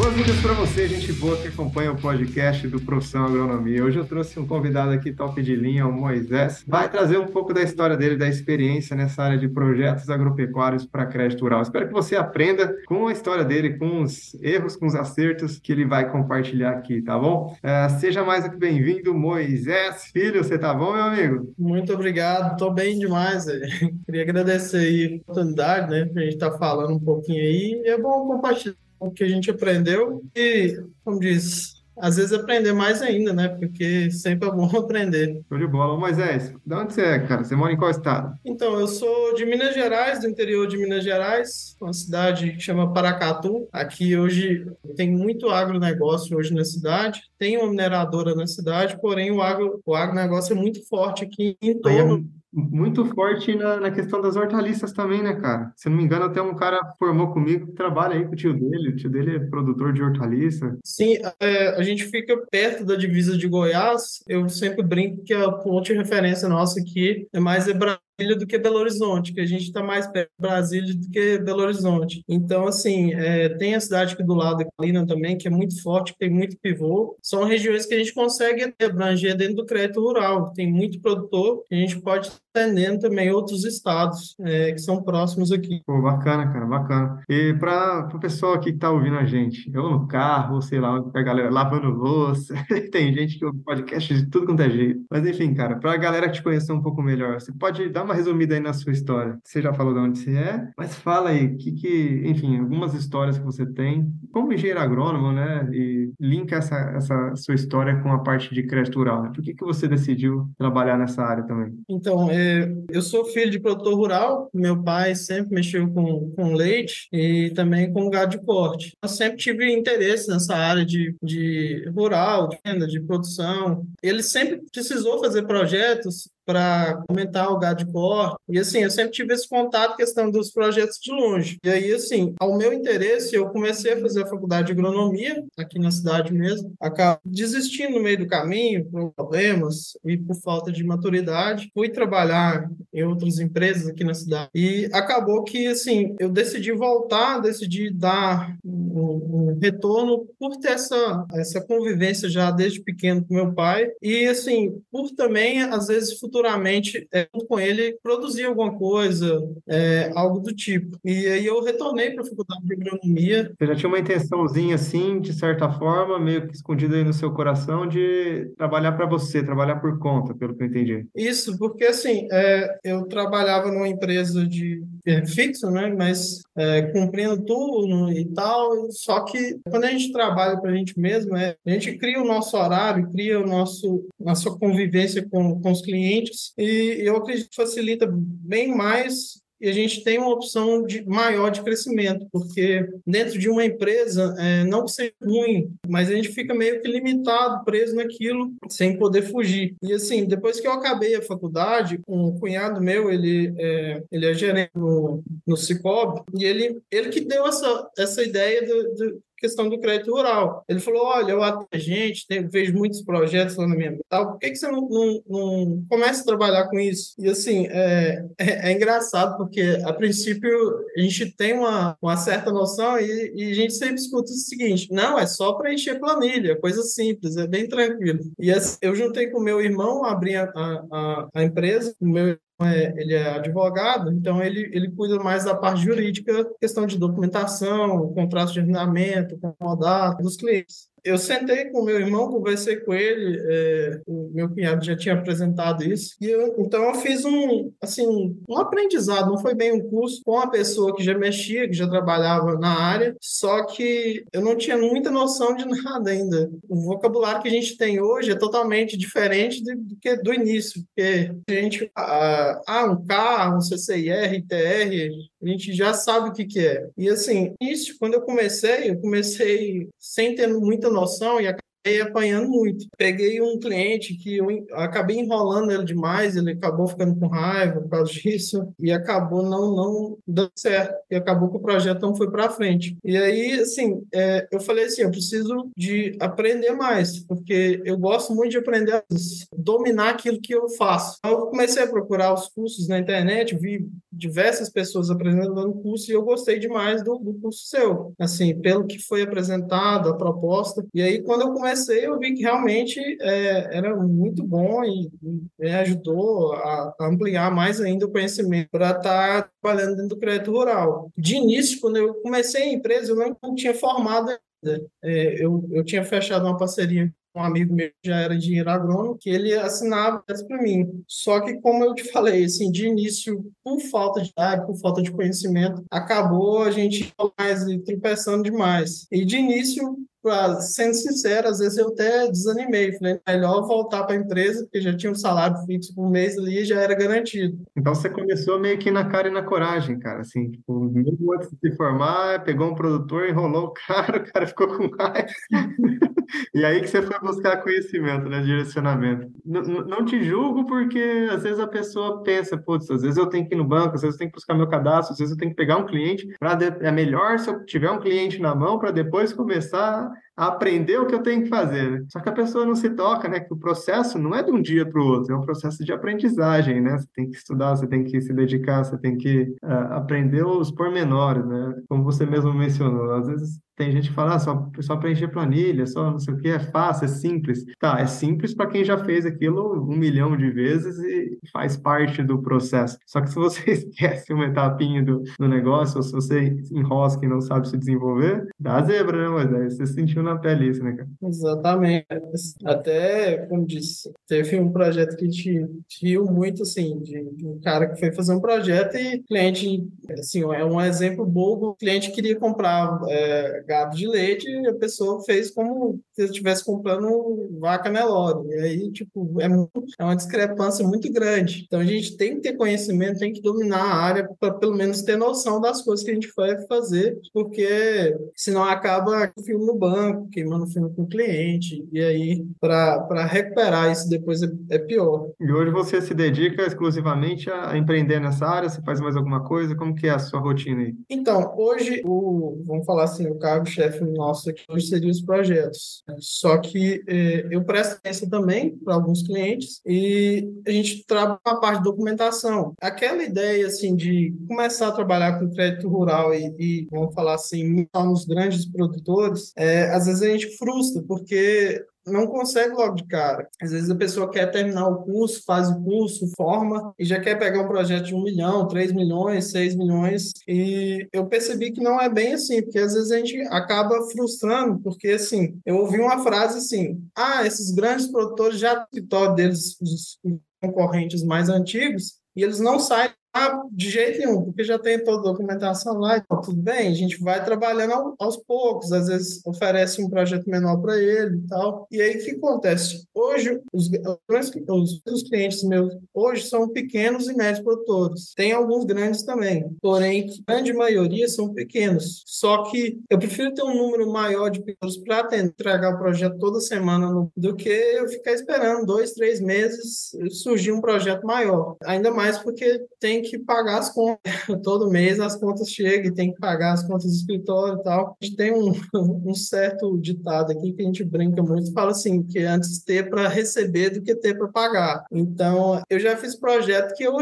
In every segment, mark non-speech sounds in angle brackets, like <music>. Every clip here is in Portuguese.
Boas-vindas para você, gente boa que acompanha o podcast do Profissão Agronomia. Hoje eu trouxe um convidado aqui top de linha, o Moisés. Vai trazer um pouco da história dele, da experiência nessa área de projetos agropecuários para crédito rural. Espero que você aprenda com a história dele, com os erros, com os acertos que ele vai compartilhar aqui, tá bom? Uh, seja mais que bem-vindo, Moisés Filho. Você tá bom, meu amigo? Muito obrigado, tô bem demais. <laughs> Queria agradecer aí a oportunidade, né? A gente tá falando um pouquinho aí. É bom compartilhar o que a gente aprendeu e, como diz, às vezes aprender mais ainda, né? Porque sempre é bom <laughs> aprender. Show de bola. Moisés, de onde você é, cara? Você mora em qual estado? Então, eu sou de Minas Gerais, do interior de Minas Gerais, uma cidade que chama Paracatu. Aqui hoje tem muito agronegócio hoje na cidade. Tem uma mineradora na cidade, porém o, agro, o agronegócio é muito forte aqui em torno muito forte na, na questão das hortaliças também, né, cara? Se não me engano, até um cara formou comigo que trabalha aí com o tio dele. O tio dele é produtor de hortaliça. Sim, é, a gente fica perto da divisa de Goiás. Eu sempre brinco que a ponte de referência nossa aqui é mais é do que Belo Horizonte, que a gente está mais perto de Brasília do que Belo Horizonte. Então, assim, é, tem a cidade aqui do lado, Calina também, que é muito forte, tem muito pivô. São regiões que a gente consegue abranger dentro do crédito rural. Tem muito produtor, que a gente pode atendendo também outros estados é, que são próximos aqui. Pô, bacana, cara, bacana. E para o pessoal aqui que está ouvindo a gente, eu no carro, sei lá, a galera lavando louça, <laughs> tem gente que ouve podcast de tudo quanto é jeito. Mas enfim, cara, para a galera te conhecer um pouco melhor, você pode dar uma resumida aí na sua história. Você já falou de onde você é, mas fala aí, que, que enfim, algumas histórias que você tem, como engenheiro agrônomo, né? E linka essa, essa sua história com a parte de crédito rural. Né? Por que, que você decidiu trabalhar nessa área também? Então, é eu sou filho de produtor rural, meu pai sempre mexeu com, com leite e também com gado de corte. Eu sempre tive interesse nessa área de, de rural, de de produção. Ele sempre precisou fazer projetos para aumentar o gado de corte. E assim, eu sempre tive esse contato, questão dos projetos de longe. E aí, assim, ao meu interesse, eu comecei a fazer a faculdade de agronomia, aqui na cidade mesmo. Acabo desistindo no meio do caminho, por problemas e por falta de maturidade. Fui trabalhar em outras empresas aqui na cidade. E acabou que, assim, eu decidi voltar, decidi dar um, um retorno por ter essa, essa convivência já desde pequeno com meu pai. E, assim, por também, às vezes, futuro futuramente, é, com ele, produzir alguma coisa, é, algo do tipo. E aí eu retornei para a faculdade de agronomia. Você já tinha uma intençãozinha assim, de certa forma, meio que escondida aí no seu coração, de trabalhar para você, trabalhar por conta, pelo que eu entendi. Isso, porque assim, é, eu trabalhava numa empresa de é, fixo, né? Mas é, cumprindo turno e tal. Só que quando a gente trabalha para a gente mesmo, é, a gente cria o nosso horário, cria o nosso nossa convivência com, com os clientes e eu acredito que facilita bem mais e a gente tem uma opção de, maior de crescimento, porque dentro de uma empresa, é, não seja ruim, mas a gente fica meio que limitado, preso naquilo, sem poder fugir. E assim, depois que eu acabei a faculdade, um cunhado meu, ele é, ele é gerente no, no Cicobi, e ele, ele que deu essa, essa ideia do, do questão do crédito rural. Ele falou: olha, eu a gente vejo muitos projetos lá na minha tal, por que, que você não, não, não, começa a trabalhar com isso? E assim, é, é, é, engraçado, porque a princípio a gente tem uma, uma certa noção e, e a gente sempre escuta o seguinte: não, é só preencher planilha, coisa simples, é bem tranquilo. E assim, eu juntei com meu irmão, abri a, a, a empresa, o meu é, ele é advogado, então ele, ele cuida mais da parte jurídica, questão de documentação, contrato de arrendamento, contrato dos clientes eu sentei com meu irmão, conversei com ele, é, o meu cunhado já tinha apresentado isso, e eu, então eu fiz um, assim, um aprendizado, não foi bem um curso, com uma pessoa que já mexia, que já trabalhava na área, só que eu não tinha muita noção de <laughs> nada ainda. O vocabulário que a gente tem hoje é totalmente diferente do, do que do início, porque a gente, ah, um K, um CCIR, ITR, a gente já sabe o que que é. E assim, isso, quando eu comecei, eu comecei sem ter muita noção e acabei apanhando muito. Peguei um cliente que eu acabei enrolando ele demais, ele acabou ficando com raiva por causa disso e acabou não, não dando certo. E acabou que o projeto não foi para frente. E aí, assim, é, eu falei assim: eu preciso de aprender mais, porque eu gosto muito de aprender dominar aquilo que eu faço. Então, eu comecei a procurar os cursos na internet, vi diversas pessoas apresentando curso e eu gostei demais do, do curso seu, assim, pelo que foi apresentado, a proposta. E aí, quando eu comecei, eu vi que realmente é, era muito bom e, e me ajudou a, ampliar mais ainda o conhecimento para estar tá trabalhando dentro do crédito rural. De início, quando eu comecei a empresa, eu não tinha formado. É, eu, eu tinha fechado uma parceria um amigo meu já era engenheiro agrônomo, que ele assinava para mim. Só que, como eu te falei, assim, de início, por falta de idade, por falta de conhecimento, acabou a gente mais tropeçando demais. E de início, sendo sincero, às vezes eu até desanimei. Falei, melhor voltar para a empresa, porque já tinha um salário fixo por mês ali e já era garantido. Então você começou meio que na cara e na coragem, cara. Assim, tipo, mesmo antes de se formar, pegou um produtor, enrolou o cara, <laughs> o cara ficou com raiva. <laughs> e aí que você foi buscar conhecimento, né? Direcionamento. N não te julgo porque às vezes a pessoa pensa, putz, às vezes eu tenho que ir no banco, às vezes eu tenho que buscar meu cadastro, às vezes eu tenho que pegar um cliente. Pra de... É melhor se eu tiver um cliente na mão para depois começar aprender o que eu tenho que fazer. Né? Só que a pessoa não se toca, né? Que o processo não é de um dia para o outro, é um processo de aprendizagem, né? Você tem que estudar, você tem que se dedicar, você tem que uh, aprender os pormenores, né? Como você mesmo mencionou, às vezes tem gente que fala, ah, só, só preencher planilha, só não sei o que, é fácil, é simples. Tá, é simples para quem já fez aquilo um milhão de vezes e faz parte do processo. Só que se você <laughs> esquece uma etapinha do, do negócio, ou se você enrosca e não sabe se desenvolver, dá zebra, né? Aí você sentiu na pele isso, né, cara? Exatamente. Até, como disse, teve um projeto que te riu muito, assim, de, um cara que foi fazer um projeto e cliente, assim, é um exemplo bobo, o cliente queria comprar é, gado de leite e a pessoa fez como se estivesse comprando vaca Nelore. E aí, tipo, é, muito, é uma discrepância muito grande. Então, a gente tem que ter conhecimento, tem que dominar a área para pelo menos ter noção das coisas que a gente vai fazer, porque senão acaba o filme no banco, queimando filme com o cliente, e aí para recuperar isso depois é, é, pior. E hoje você se dedica exclusivamente a empreender nessa área? Você faz mais alguma coisa? Como que é a sua rotina aí? Então, hoje, o, vamos falar assim, o cargo-chefe nosso aqui hoje seria os projetos. Só que eh, eu presto atenção também para alguns clientes e a gente trabalha a parte de documentação. Aquela ideia assim de começar a trabalhar com crédito rural e, e vamos falar assim, nos grandes produtores, é, às vezes a gente frustra, porque não consegue logo de cara. Às vezes a pessoa quer terminar o curso, faz o curso, forma e já quer pegar um projeto de um milhão, três milhões, seis milhões. E eu percebi que não é bem assim, porque às vezes a gente acaba frustrando, porque assim, eu ouvi uma frase assim: ah, esses grandes produtores já escritório deles, os concorrentes mais antigos, e eles não saem de jeito nenhum, porque já tem toda a documentação lá, então tudo bem, a gente vai trabalhando aos poucos, às vezes oferece um projeto menor para ele e tal. E aí o que acontece? Hoje, os, os, os clientes meus hoje são pequenos e médios produtores. Tem alguns grandes também, porém, a grande maioria são pequenos. Só que eu prefiro ter um número maior de pessoas para entregar o projeto toda semana no, do que eu ficar esperando dois, três meses surgir um projeto maior. Ainda mais porque tem tem que pagar as contas. <laughs> Todo mês as contas chegam e tem que pagar as contas do escritório e tal. A gente tem um, <laughs> um certo ditado aqui que a gente brinca muito, fala assim, que antes ter para receber do que ter para pagar. Então, eu já fiz projeto que eu,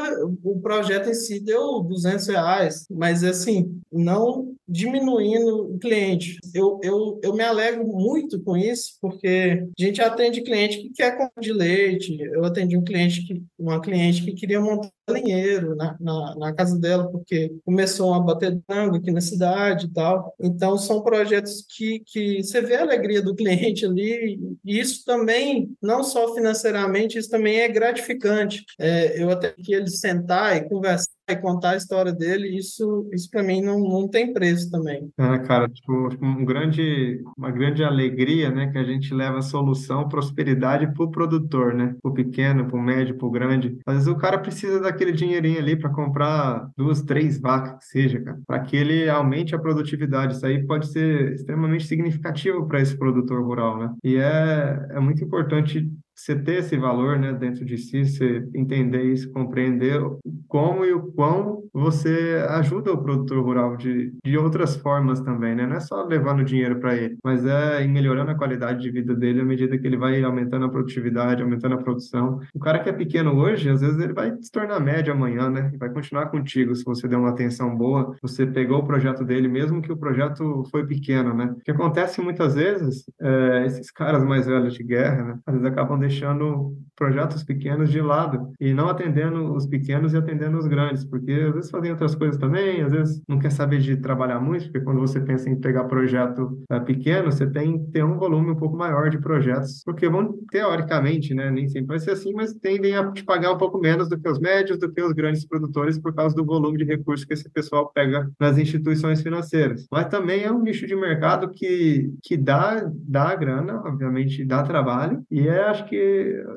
o projeto em si deu 200 reais, mas assim, não diminuindo o cliente. Eu, eu, eu me alegro muito com isso, porque a gente atende cliente que quer compra de leite. Eu atendi um cliente que, uma cliente que queria montar galinheiro na, na, na, casa dela, porque começou a bater tango aqui na cidade e tal. Então, são projetos que, que você vê a alegria do cliente ali, e isso também, não só financeiramente, isso também é gratificante. É, eu até que ele sentar e conversar e contar a história dele, isso, isso para mim não, não tem preço também. É, cara, tipo, um grande, uma grande alegria, né, que a gente leva a solução, prosperidade para o produtor, né, para o pequeno, para o médio, para o grande. Às vezes o cara precisa da aquele dinheirinho ali para comprar duas, três vacas, que seja, cara, para que ele aumente a produtividade. Isso aí pode ser extremamente significativo para esse produtor rural, né? E é, é muito importante você ter esse valor né, dentro de si, você entender isso, compreender como e o quão você ajuda o produtor rural de, de outras formas também, né? Não é só levando dinheiro para ele, mas é melhorando a qualidade de vida dele à medida que ele vai aumentando a produtividade, aumentando a produção. O cara que é pequeno hoje, às vezes ele vai se tornar médio amanhã, né? Vai continuar contigo se você der uma atenção boa, você pegou o projeto dele, mesmo que o projeto foi pequeno, né? O que acontece muitas vezes, é, esses caras mais velhos de guerra, né? Às vezes acabam deixando projetos pequenos de lado e não atendendo os pequenos e atendendo os grandes, porque às vezes fazem outras coisas também, às vezes não quer saber de trabalhar muito, porque quando você pensa em pegar projeto é, pequeno, você tem que ter um volume um pouco maior de projetos, porque vão, teoricamente, né, nem sempre vai ser assim, mas tendem a te pagar um pouco menos do que os médios, do que os grandes produtores, por causa do volume de recursos que esse pessoal pega nas instituições financeiras. Mas também é um nicho de mercado que, que dá, dá grana, obviamente dá trabalho, e é, acho que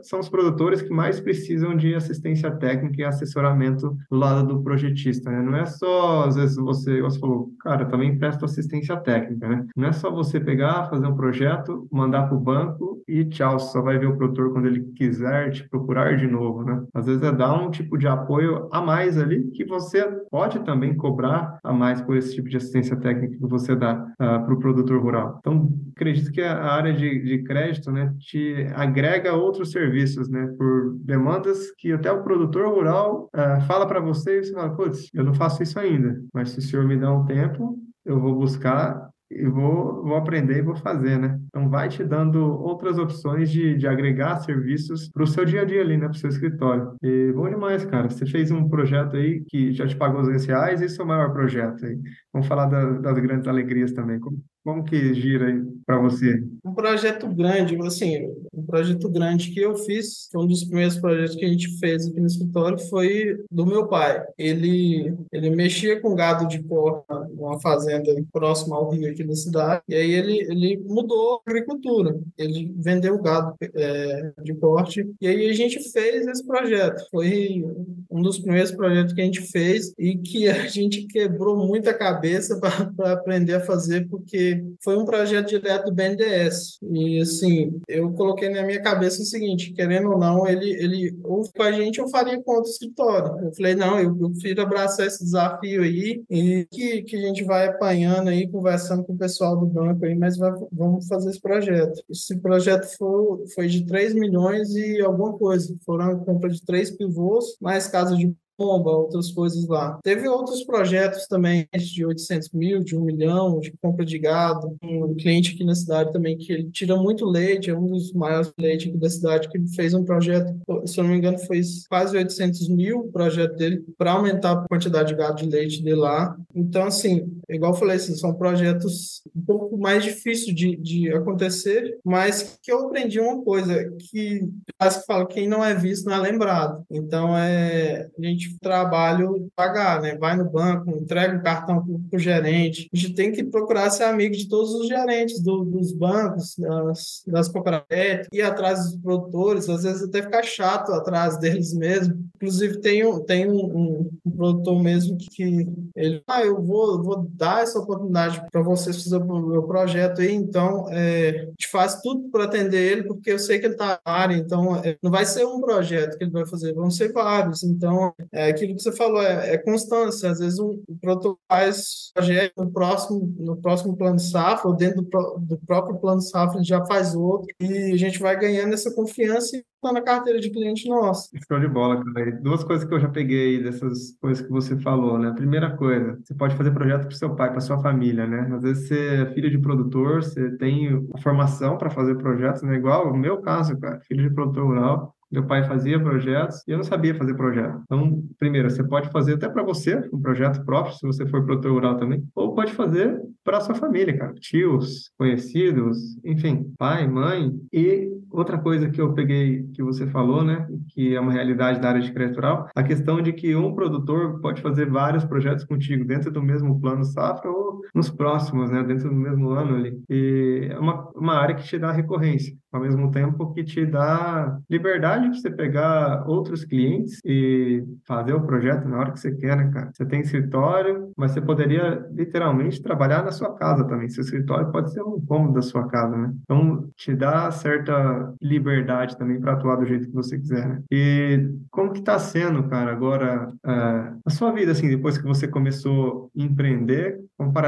são os produtores que mais precisam de assistência técnica e assessoramento do lado do projetista, né? Não é só, às vezes, você, você falou, cara, também presto assistência técnica, né? Não é só você pegar, fazer um projeto, mandar para o banco e tchau, só vai ver o produtor quando ele quiser te procurar de novo, né? Às vezes é dar um tipo de apoio a mais ali que você pode também cobrar a mais por esse tipo de assistência técnica que você dá uh, ah, para o produtor rural. Então, acredito que a área de, de crédito, né, te agrega outros serviços, né, por demandas que até o produtor rural uh, fala para você e você fala, putz, eu não faço isso ainda, mas se o senhor me dá um tempo, eu vou buscar e vou, vou aprender e vou fazer, né? Então, vai te dando outras opções de, de agregar serviços para o seu dia a dia ali, né? Para o seu escritório. E bom demais, cara. Você fez um projeto aí que já te pagou os reais esse é o maior projeto aí. Vamos falar da, das grandes alegrias também. Como, como que gira aí para você? Um projeto grande, assim, um projeto grande que eu fiz, um dos primeiros projetos que a gente fez aqui no escritório foi do meu pai. Ele, ele mexia com gado de porta numa fazenda próxima ao rio aqui da cidade, e aí ele, ele mudou a agricultura. Ele vendeu gado é, de porte, e aí a gente fez esse projeto. Foi um dos primeiros projetos que a gente fez e que a gente quebrou muita cabeça para aprender a fazer, porque foi um projeto direto do BNDES. E, assim, eu coloquei na minha cabeça o seguinte, querendo ou não, ele, ele ou com a gente, eu faria com outro escritório. Eu falei, não, eu, eu prefiro abraçar esse desafio aí e que, que a gente vai apanhando aí, conversando com o pessoal do banco aí, mas vai, vamos fazer esse projeto. Esse projeto foi, foi de 3 milhões e alguma coisa. Foram a compra de três pivôs, mais casa de bomba, outras coisas lá. Teve outros projetos também de 800 mil, de um milhão, de compra de gado. Um cliente aqui na cidade também que ele tira muito leite, é um dos maiores leites aqui da cidade, que fez um projeto, se eu não me engano, foi quase 800 mil o projeto dele para aumentar a quantidade de gado de leite dele lá. Então, assim, igual eu falei, assim, são projetos um pouco mais difíceis de, de acontecer, mas que eu aprendi uma coisa, que acho que fala, quem não é visto não é lembrado. Então, é, a gente trabalho pagar, né? Vai no banco, entrega o cartão para o gerente. A gente tem que procurar ser amigo de todos os gerentes do, dos bancos, das, das cooperativas, ir atrás dos produtores, às vezes até ficar chato atrás deles mesmo. Inclusive, tem um, tem um, um, produtor mesmo que ele, ah, eu vou, vou dar essa oportunidade para vocês fazer o meu projeto aí, então é, a gente faz tudo para atender ele, porque eu sei que ele está na área, então é, não vai ser um projeto que ele vai fazer, vão ser vários. Então, é aquilo que você falou, é, é constância. Às vezes um, o produtor faz projeto no próximo, no próximo plano safra, ou dentro do, do próprio plano safra, já faz outro, e a gente vai ganhando essa confiança e tá na carteira de cliente nosso. Show de bola, cara. Duas coisas que eu já peguei dessas coisas que você falou, né? Primeira coisa, você pode fazer projeto para seu pai, para sua família, né? Às vezes você é filho de produtor, você tem formação para fazer projetos, né? Igual o meu caso, cara, filho de produtor rural. Meu pai fazia projetos e eu não sabia fazer projeto. Então, primeiro, você pode fazer até para você um projeto próprio, se você for produtor rural também, ou pode fazer para sua família, cara. Tios, conhecidos, enfim, pai, mãe. E outra coisa que eu peguei que você falou, né, que é uma realidade da área de crédito rural, a questão de que um produtor pode fazer vários projetos contigo dentro do mesmo plano safra ou nos próximos, né, dentro do mesmo ano ali. E é uma, uma área que te dá recorrência ao mesmo tempo que te dá liberdade de você pegar outros clientes e fazer o projeto na hora que você quer, né, cara? Você tem escritório, mas você poderia literalmente trabalhar na sua casa também. Seu escritório pode ser um cômodo da sua casa, né? Então, te dá certa liberdade também para atuar do jeito que você quiser, né? E como que tá sendo, cara, agora é, a sua vida, assim, depois que você começou a empreender,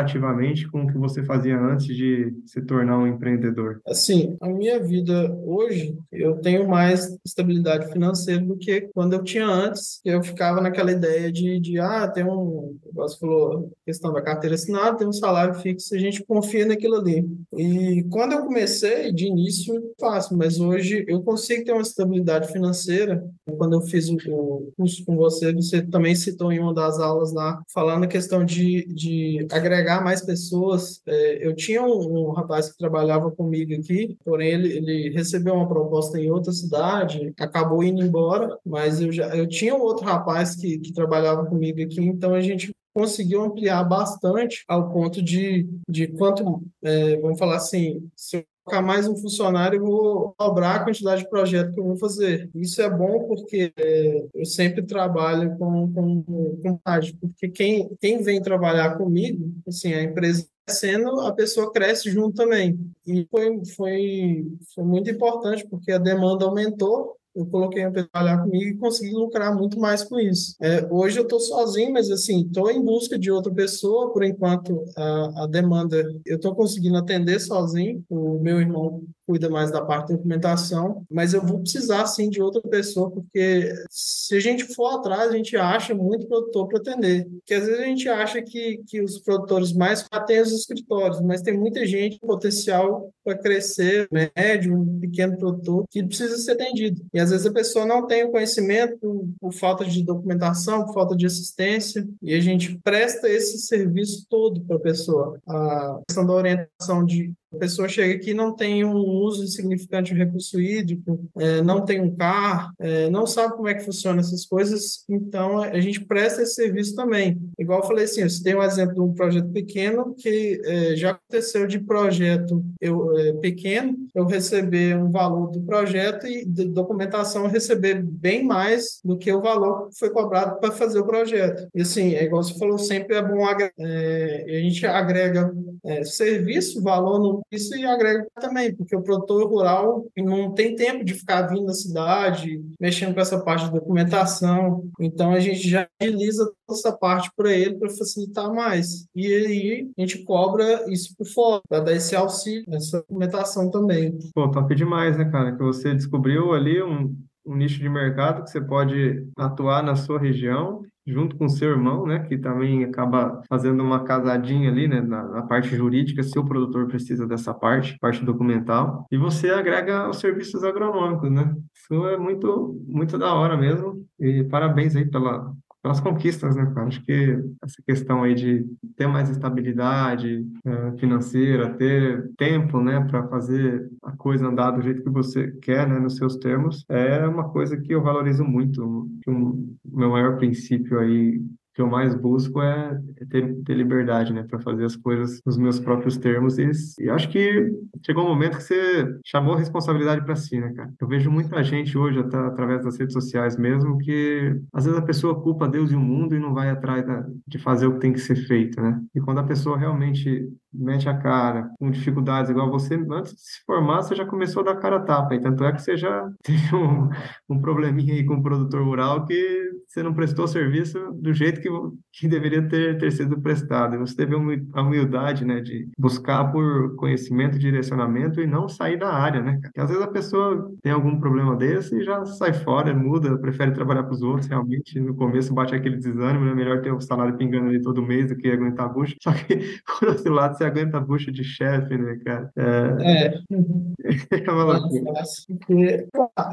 comparativamente com o que você fazia antes de se tornar um empreendedor? Assim, a minha vida hoje, eu tenho mais estabilidade financeira do que quando eu tinha antes. Eu ficava naquela ideia de, de ah, tem um, você falou, questão da carteira assinada, tem um salário fixo, a gente confia naquilo ali. E quando eu comecei, de início, fácil, mas hoje eu consigo ter uma estabilidade financeira. Quando eu fiz o, o curso com você, você também citou em uma das aulas lá, falando a questão de, de agregar mais pessoas. É, eu tinha um, um rapaz que trabalhava comigo aqui, porém ele, ele recebeu uma proposta em outra cidade, acabou indo embora, mas eu já eu tinha um outro rapaz que, que trabalhava comigo aqui, então a gente conseguiu ampliar bastante ao ponto de, de quanto, é, vamos falar assim, se colocar mais um funcionário, eu vou dobrar a quantidade de projeto que eu vou fazer. Isso é bom porque é, eu sempre trabalho com, com, com porque quem, quem vem trabalhar comigo, assim, a empresa crescendo, a pessoa cresce junto também. E foi, foi, foi muito importante, porque a demanda aumentou, eu coloquei para trabalhar comigo e consegui lucrar muito mais com isso. É, hoje eu estou sozinho, mas assim, estou em busca de outra pessoa. Por enquanto, a, a demanda eu estou conseguindo atender sozinho. O meu irmão cuida mais da parte da documentação, mas eu vou precisar sim de outra pessoa, porque se a gente for atrás, a gente acha muito produtor para atender. Porque às vezes a gente acha que, que os produtores mais têm os escritórios, mas tem muita gente potencial para crescer, médio, pequeno produtor, que precisa ser atendido. E às vezes a pessoa não tem o conhecimento por falta de documentação, por falta de assistência, e a gente presta esse serviço todo para a pessoa. A questão da orientação de a pessoa chega aqui não tem um uso significante de recurso hídrico, é, não tem um carro, é, não sabe como é que funciona essas coisas, então a gente presta esse serviço também. Igual eu falei assim, você tem um exemplo de um projeto pequeno que é, já aconteceu de projeto eu, é, pequeno, eu receber um valor do projeto e de documentação receber bem mais do que o valor que foi cobrado para fazer o projeto. E assim, é igual você falou, sempre é bom é, a gente agrega é, serviço, valor no isso e agrega também, porque o produtor rural não tem tempo de ficar vindo na cidade, mexendo com essa parte de documentação. Então a gente já utiliza essa parte para ele para facilitar mais. E aí a gente cobra isso por fora, para dar esse auxílio, essa documentação também. Pô, top demais, né, cara? Que você descobriu ali um, um nicho de mercado que você pode atuar na sua região junto com seu irmão, né, que também acaba fazendo uma casadinha ali, né, na, na, parte jurídica, se o produtor precisa dessa parte, parte documental, e você agrega os serviços agronômicos, né? Isso é muito, muito da hora mesmo, e parabéns aí pela, pelas conquistas, né, cara? Acho que essa questão aí de ter mais estabilidade é, financeira, ter tempo, né, para fazer a coisa andar do jeito que você quer, né, nos seus termos, é uma coisa que eu valorizo muito. Um, o meu maior princípio aí que eu mais busco é, ter, ter liberdade, né, para fazer as coisas nos meus próprios termos. E, e acho que chegou um momento que você chamou a responsabilidade para si, né, cara? Eu vejo muita gente hoje, até através das redes sociais mesmo, que às vezes a pessoa culpa Deus e o mundo e não vai atrás da, de fazer o que tem que ser feito, né? E quando a pessoa realmente mete a cara, com dificuldades, igual você, antes de se formar, você já começou a dar cara a tapa, e tanto é que você já <laughs> teve um, um probleminha aí com o produtor rural que você não prestou serviço do jeito que, que deveria ter, ter sido prestado. Você teve a humildade, né, de buscar por conhecimento e direcionamento e não sair da área, né? Porque às vezes a pessoa tem algum problema desse e já sai fora, muda, prefere trabalhar para os outros, realmente. No começo bate aquele desânimo, é melhor ter o salário pingando ali todo mês do que aguentar a bucha. Só que, <laughs> por outro lado, você aguenta a bucha de chefe, né, cara? É. é. <laughs> é uma loucura. Porque,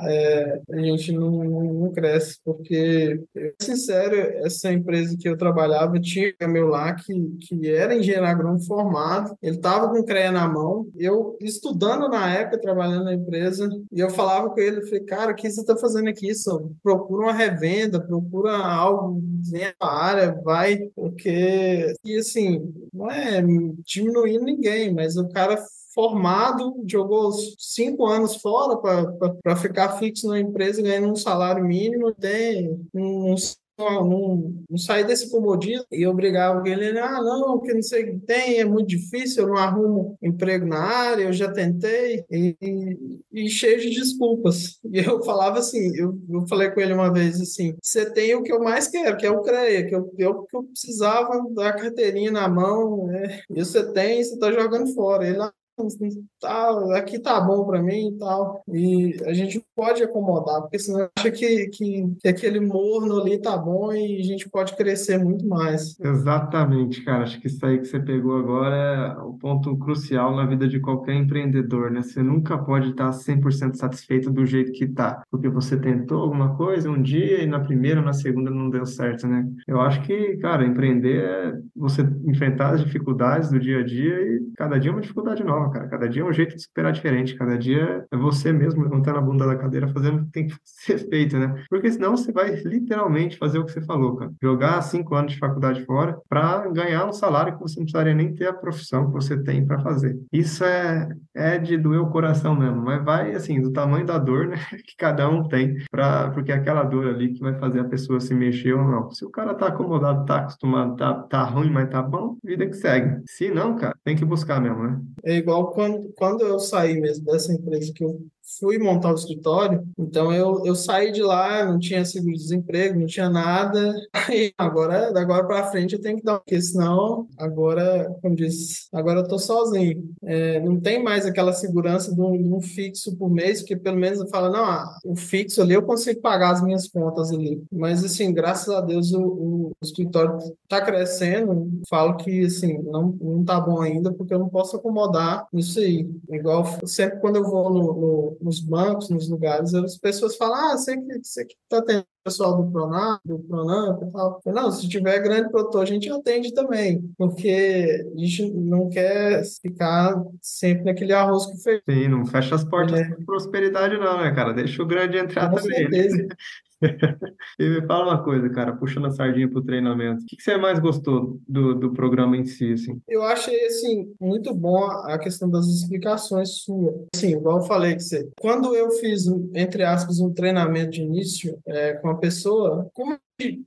é, a gente não, não cresce, porque sincero, essa empresa que eu trabalhava tinha meu lá que, que era engenheiro agrônomo formado, ele estava com CREA na mão, eu estudando na época, trabalhando na empresa, e eu falava com ele, falei, cara, o que você está fazendo aqui? Só procura uma revenda, procura algo dentro da área, vai, porque, e assim, não é diminuindo ninguém, mas o cara formado, jogou cinco anos fora para ficar fixo na empresa, ganhando um salário mínimo, tem um não, não sair desse comodismo e obrigava ele, ah, não, que não sei o que tem, é muito difícil, eu não arrumo emprego na área, eu já tentei, e, e, cheio de desculpas. E eu falava assim, eu, eu falei com ele uma vez assim, você tem o que eu mais quero, que é o CREA, que eu, eu, que eu precisava da carteirinha na mão, né? e você tem, você está jogando fora. Ele, ah, tá, aqui tá bom para mim e tal. E a gente pode acomodar, porque senão acha que, que, que, aquele morno ali tá bom e a gente pode crescer muito mais. Exatamente, cara. Acho que isso aí que você pegou agora é o ponto crucial na vida de qualquer empreendedor, né? Você nunca pode estar 100% satisfeito do jeito que tá, porque você tentou alguma coisa um dia e na primeira, na segunda não deu certo, né? Eu acho que, cara, empreender é você enfrentar as dificuldades do dia a dia e cada dia é uma dificuldade nova cara. Cada dia é um jeito de superar diferente. Cada dia é você mesmo levantando a bunda da cadeira fazendo o que tem que <laughs> ser feito, né? Porque senão você vai literalmente fazer o que você falou, cara. Jogar cinco anos de faculdade fora para ganhar um salário que você não precisaria nem ter a profissão que você tem para fazer. Isso é, é de doer o coração mesmo, mas vai, assim, do tamanho da dor, <laughs> né? Que cada um tem, pra, porque é aquela dor ali que vai fazer a pessoa se mexer ou não. Se o cara tá acomodado, tá acostumado, tá, tá ruim, mas tá bom, vida que segue. Se não, cara, tem que buscar mesmo, né? É igual igual quando, quando eu saí mesmo dessa empresa que eu fui montar o escritório, então eu, eu saí de lá, não tinha seguro-desemprego, não tinha nada, e agora, agora para frente eu tenho que dar, porque senão, agora, como disse, agora eu tô sozinho. É, não tem mais aquela segurança de um, de um, fixo por mês, que pelo menos eu falo, não, ah, o fixo ali eu consigo pagar as minhas contas ali. Mas, assim, graças a Deus o, o, escritório tá crescendo, falo que, assim, não, não tá bom ainda, porque eu não posso acomodar isso aí. Igual sempre quando eu vou no, no nos bancos, nos lugares, as pessoas falam, ah, você que você que está tendo pessoal do Pronamp, do Pronamp e tal. Não, se tiver grande produtor, a gente atende também, porque a gente não quer ficar sempre naquele arroz que fez. Sim, não fecha as portas é. para prosperidade não, né, cara? Deixa o grande entrar Com também. Né? Certeza. <laughs> e me fala uma coisa, cara, puxando a sardinha pro treinamento. O que, que você mais gostou do, do programa em si, assim? Eu achei, assim, muito bom a questão das explicações suas. Assim, igual eu falei que você... Quando eu fiz, entre aspas, um treinamento de início é, com a pessoa, como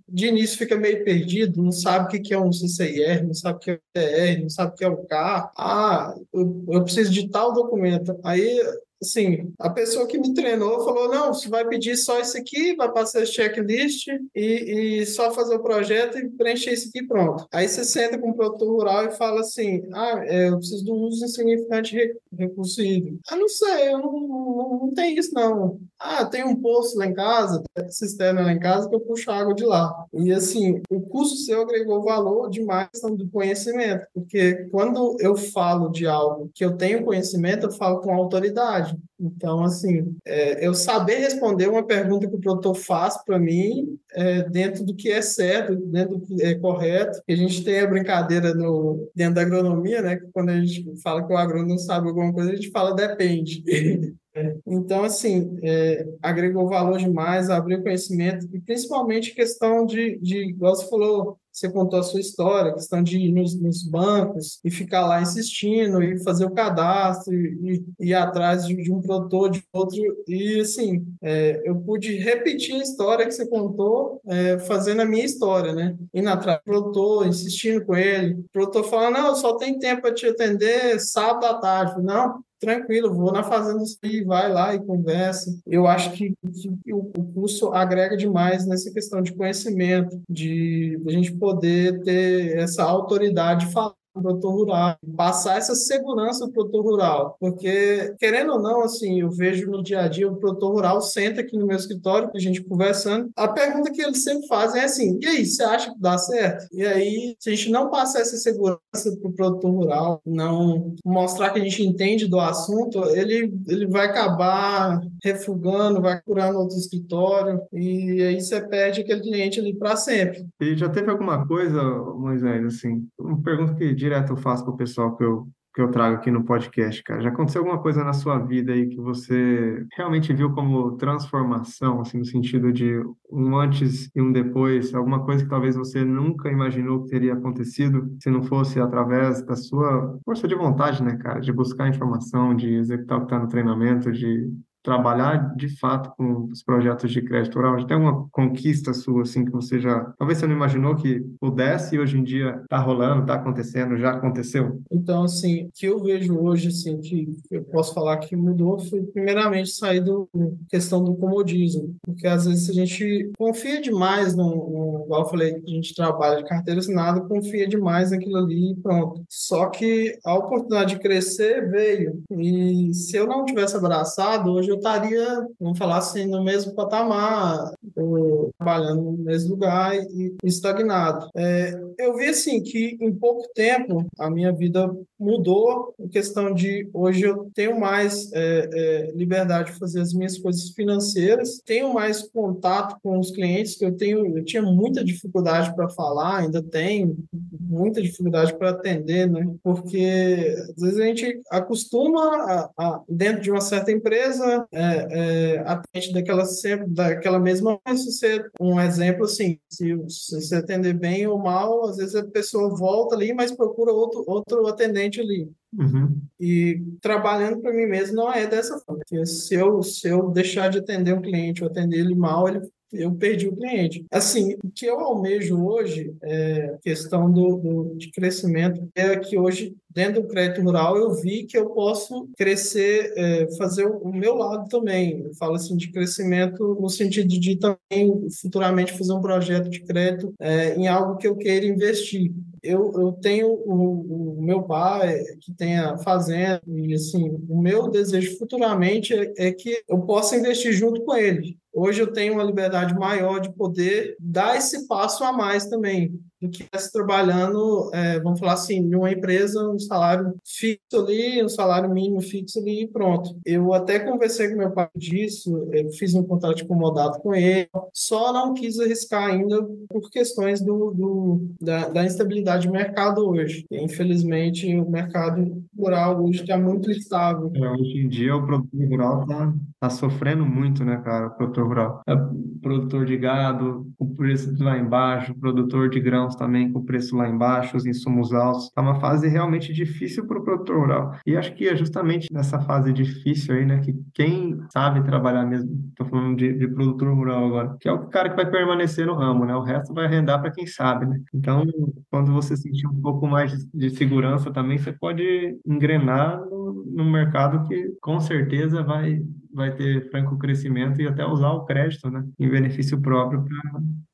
de início fica meio perdido, não sabe o que é um CCIR, não sabe o que é o TR, não sabe o que é o K. Ah, eu, eu preciso de tal documento. Aí assim, a pessoa que me treinou falou: não, você vai pedir só isso aqui, vai passar esse checklist e, e só fazer o projeto e preencher isso aqui pronto. Aí você senta com o produtor rural e fala assim: ah, é, eu preciso do uso insignificante recurso hídrico. Ah, não sei, eu não, não, não tem isso não. Ah, tem um poço lá em casa, cisterna lá em casa que eu puxo água de lá. E assim, o curso seu agregou valor demais do conhecimento, porque quando eu falo de algo que eu tenho conhecimento, eu falo com autoridade. Então, assim, é, eu saber responder uma pergunta que o produtor faz para mim é, dentro do que é certo, dentro do que é correto. A gente tem a brincadeira no, dentro da agronomia, né? Que quando a gente fala que o agrônomo sabe alguma coisa, a gente fala depende. <laughs> Então, assim, é, agregou valor demais, abriu conhecimento, e principalmente questão de, de, igual você falou, você contou a sua história, questão de ir nos, nos, bancos e ficar lá insistindo e fazer o cadastro e, e ir atrás de, de, um produtor, de outro. E, assim, é, eu pude repetir a história que você contou, é, fazendo a minha história, né? Indo atrás do produtor, insistindo com ele. O produtor falando, não, só tem tempo para te atender sábado à tarde. Não, tranquilo, vou na fazenda e vai lá e conversa. Eu acho que, que o, o, curso agrega demais nessa questão de conhecimento, de, de a gente poder ter essa autoridade de falar produtor rural, passar essa segurança para o produtor rural, porque, querendo ou não, assim, eu vejo no dia a dia o produtor rural senta aqui no meu escritório, a gente conversando, a pergunta que eles sempre fazem é assim, e aí, você acha que dá certo? E aí, se a gente não passar essa segurança para o produtor rural, não mostrar que a gente entende do assunto, ele, ele vai acabar refugando, vai curando outro escritório, e aí você perde aquele cliente ali para sempre. E já teve alguma coisa, Moisés, assim, uma pergunta que direto eu faço para o pessoal que eu que eu trago aqui no podcast, cara. Já aconteceu alguma coisa na sua vida aí que você realmente viu como transformação, assim, no sentido de um antes e um depois? Alguma coisa que talvez você nunca imaginou que teria acontecido se não fosse através da sua força de vontade, né, cara? De buscar informação, de executar o que está no treinamento, de trabalhar de fato com os projetos de crédito rural? Já tem alguma conquista sua, assim, que você já, talvez você não imaginou que pudesse e hoje em dia está rolando, está acontecendo, já aconteceu? Então, assim, o que eu vejo hoje, assim, que eu posso falar que mudou foi, primeiramente, sair do questão do comodismo, porque às vezes a gente confia demais no, no igual eu falei, a gente trabalha de carteira assinada, confia demais naquilo ali e pronto. Só que a oportunidade de crescer veio, e se eu não tivesse abraçado, hoje eu estaria, vamos falar assim, no mesmo patamar, trabalhando no mesmo lugar e estagnado. É, eu vi assim que em pouco tempo a minha vida mudou em questão de hoje eu tenho mais é, é, liberdade de fazer as minhas coisas financeiras, tenho mais contato com os clientes que eu tenho, eu tinha muita dificuldade para falar, ainda tenho muita dificuldade para atender, né? Porque às vezes a gente acostuma a, a dentro de uma certa empresa é, é, atende daquela sempre daquela mesma se você um exemplo assim se, se você atender bem ou mal às vezes a pessoa volta ali mas procura outro outro atendente ali Uhum. E trabalhando para mim mesmo não é dessa forma. Porque se eu, se eu deixar de atender um cliente ou atender ele mal, ele eu perdi o cliente. Assim, o que eu almejo hoje, é questão do, do, de crescimento, é que hoje, dentro do crédito rural, eu vi que eu posso crescer, é, fazer o, meu lado também. Eu falo assim de crescimento no sentido de também futuramente fazer um projeto de crédito é, em algo que eu queira investir. Eu, eu tenho o, o, meu pai que tem a fazenda e assim o meu desejo futuramente é, é, que eu possa investir junto com ele. Hoje eu tenho uma liberdade maior de poder dar esse passo a mais também do que estivesse trabalhando, é, vamos falar assim, em uma empresa, um salário fixo ali, um salário mínimo fixo ali e pronto. Eu até conversei com meu pai disso, eu fiz um contrato de comodado com ele, só não quis arriscar ainda por questões do, do da, da, instabilidade do mercado hoje. Infelizmente, o mercado rural hoje está muito instável. É, hoje em dia, o produtor rural está tá sofrendo muito, né, cara? O produtor rural. É produtor de gado, o preço lá embaixo, produtor de grãos também com o preço lá embaixo, os insumos altos. Está uma fase realmente difícil para o produtor rural. E acho que é justamente nessa fase difícil aí, né, que quem sabe trabalhar mesmo, estou falando de, de, produtor rural agora, que é o cara que vai permanecer no ramo, né? O resto vai arrendar para quem sabe, né? Então, quando você sentir um pouco mais de, de segurança também, você pode engrenar no, no mercado que com certeza vai vai ter franco crescimento e até usar o crédito, né, em benefício próprio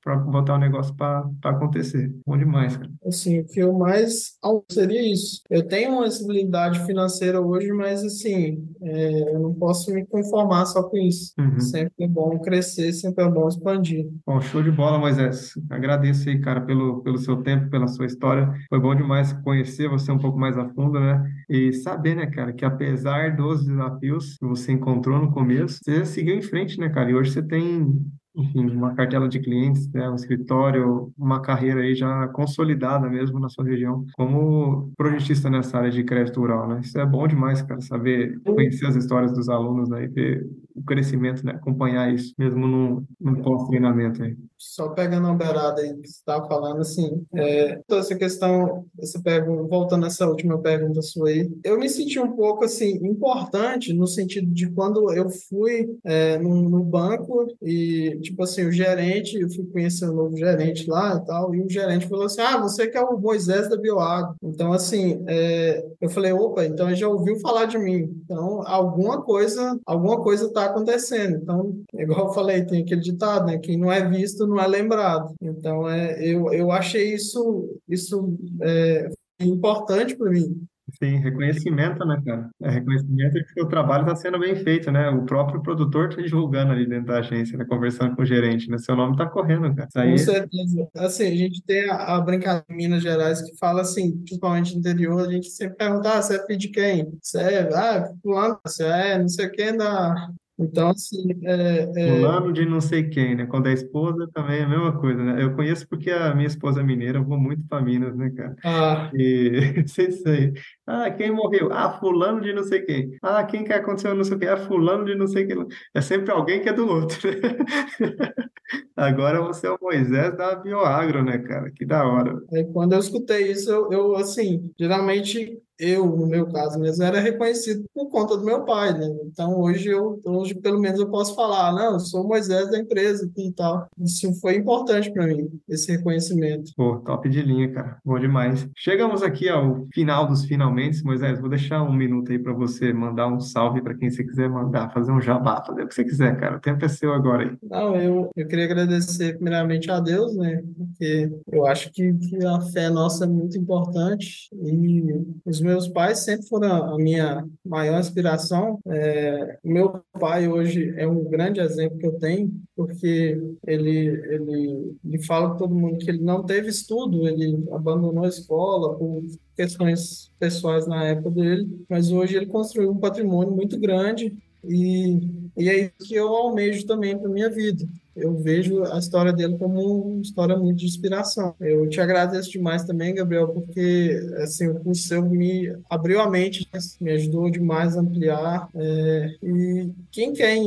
para botar o negócio para acontecer. Bom demais, cara. Assim, o que eu mais seria isso. Eu tenho uma estabilidade financeira hoje, mas assim, é, eu não posso me conformar só com isso. Uhum. Sempre é bom crescer, sempre é bom expandir. Bom, show de bola, Moisés. Agradeço aí, cara, pelo, pelo seu tempo, pela sua história. Foi bom demais conhecer você um pouco mais a fundo, né? E saber, né, cara, que apesar dos desafios que você encontrou no começo, você seguiu em frente, né, cara? E hoje você tem enfim, uma cartela de clientes, né, um escritório, uma carreira aí já consolidada mesmo na sua região como projetista nessa área de crédito rural, né? Isso é bom demais, cara, saber conhecer as histórias dos alunos, né, e ver o crescimento, né, acompanhar isso mesmo no, no pós-treinamento. Só pegando uma beirada aí que você estava falando, assim, é, toda essa questão, essa pergunta, voltando nessa última pergunta sua aí, eu me senti um pouco, assim, importante no sentido de quando eu fui é, no, no banco e tipo assim, o gerente, eu fui conhecer um novo gerente lá e tal, e o gerente falou assim: Ah, você que é o Moisés da Bioagro. Então, assim, é, eu falei, opa, então ele já ouviu falar de mim. Então, alguma coisa, alguma coisa está acontecendo. Então, igual eu falei, tem aquele ditado, né? Quem não é visto não é lembrado. Então, é, eu, eu achei isso, isso é, importante para mim. Sim, reconhecimento, né, cara? É reconhecimento de que o trabalho está sendo bem feito, né? O próprio produtor está divulgando ali dentro da agência, né? Conversando com o gerente, né? Seu nome está correndo, cara. Isso aí... Com certeza. Assim, a gente tem a, a brincadeira em Minas Gerais que fala assim, principalmente no interior, a gente sempre pergunta, ah, você é filho de quem? Você é, ah, fulano, você é não sei quem da, então, assim, é, é... Fulano de não sei quem, né? Quando é esposa também é a mesma coisa, né? Eu conheço porque a minha esposa é mineira, eu vou muito para Minas, né, cara? Ah. E <laughs> sei sei. Ah, quem morreu? Ah, fulano de não sei quem. Ah, quem que aconteceu não sei o quê? Ah, fulano de não sei quem. É sempre alguém que é do outro. Né? <laughs> Agora você é o Moisés da Bioagro, né, cara? Que da hora. Aí, quando eu escutei isso, eu, eu assim, geralmente eu, no meu caso mesmo, era reconhecido por conta do meu pai, né? Então hoje eu, hoje pelo menos eu posso falar, não, eu sou Moisés da empresa e tal. Isso foi importante para mim, esse reconhecimento. Pô, top de linha, cara. Bom demais. Chegamos aqui ao final dos finalmente, Moisés. Vou deixar um minuto aí para você mandar um salve para quem você quiser mandar, fazer um jabá, fazer o que você quiser, cara. O tempo é seu agora aí. Não, eu, eu queria agradecer primeiramente a Deus, né? Porque eu acho que, que a fé nossa é muito importante e os meus pais sempre foram a minha maior inspiração. É, meu pai hoje é um grande exemplo que eu tenho, porque ele, ele, ele fala para todo mundo que ele não teve estudo, ele abandonou a escola por questões pessoais na época dele, mas hoje ele construiu um patrimônio muito grande e, e é isso que eu almejo também para minha vida eu vejo a história dele como uma história muito de inspiração. Eu te agradeço demais também, Gabriel, porque assim, o seu me abriu a mente, me ajudou demais a ampliar. É, e quem quer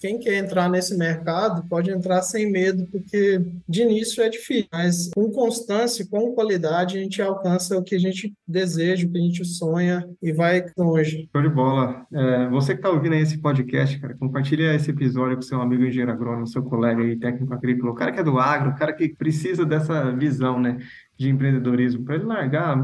quem quer entrar nesse mercado pode entrar sem medo, porque de início é difícil, mas com constância, com qualidade, a gente alcança o que a gente deseja, o que a gente sonha e vai longe. Show de bola. É, você que está ouvindo esse podcast, cara, compartilha esse episódio com seu amigo engenheiro agrônomo, seu colega aí, técnico agrícola, o cara que é do agro, o cara que precisa dessa visão, né? de empreendedorismo, para ele largar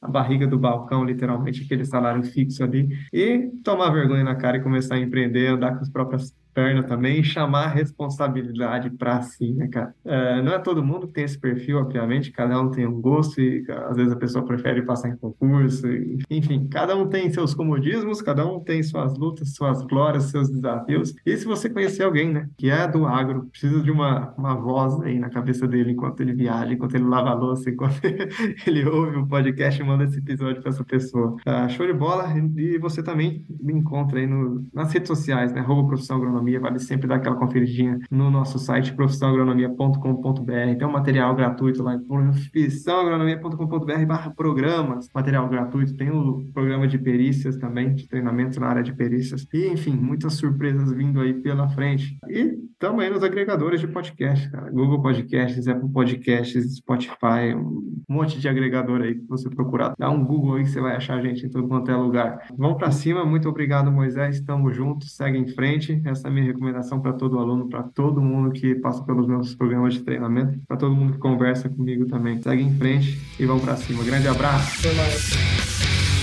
a barriga do balcão, literalmente, aquele salário fixo ali, e tomar vergonha na cara e começar a empreender, andar com as próprias perna também chamar a responsabilidade para si, né, cara? É, não é todo mundo que tem esse perfil, obviamente, cada um tem um gosto e às vezes a pessoa prefere passar em concurso, e, enfim, cada um tem seus comodismos, cada um tem suas lutas, suas glórias, seus desafios. E se você conhecer alguém, né, que é do agro, precisa de uma, uma voz aí na cabeça dele enquanto ele viaja, enquanto ele lava a louça, enquanto <laughs> ele ouve o podcast e manda esse episódio para essa pessoa. Ah, show de bola! E você também me encontra aí no, nas redes sociais, né, arroba profissão agronomia, vale sempre dar aquela conferidinha no nosso site profissãoagronomia.com.br. Tem um material gratuito lá profissãoagronomia.com.br barra programas, material gratuito. Tem o programa de perícias também, de treinamentos na área de perícias. E, enfim, muitas surpresas vindo aí pela frente. E também nos agregadores de podcast, cara. Google Podcasts, Apple Podcasts, Spotify, um monte de agregador aí que você procurar. Dá um Google aí que você vai achar a gente em todo quanto é lugar. Vamos para cima. Muito obrigado, Moisés. Estamos juntos. Segue em frente. Essa minha recomendação para todo aluno, para todo mundo que passa pelos meus programas de treinamento, para todo mundo que conversa comigo também. Segue em frente e vamos para cima. Grande abraço. Até mais.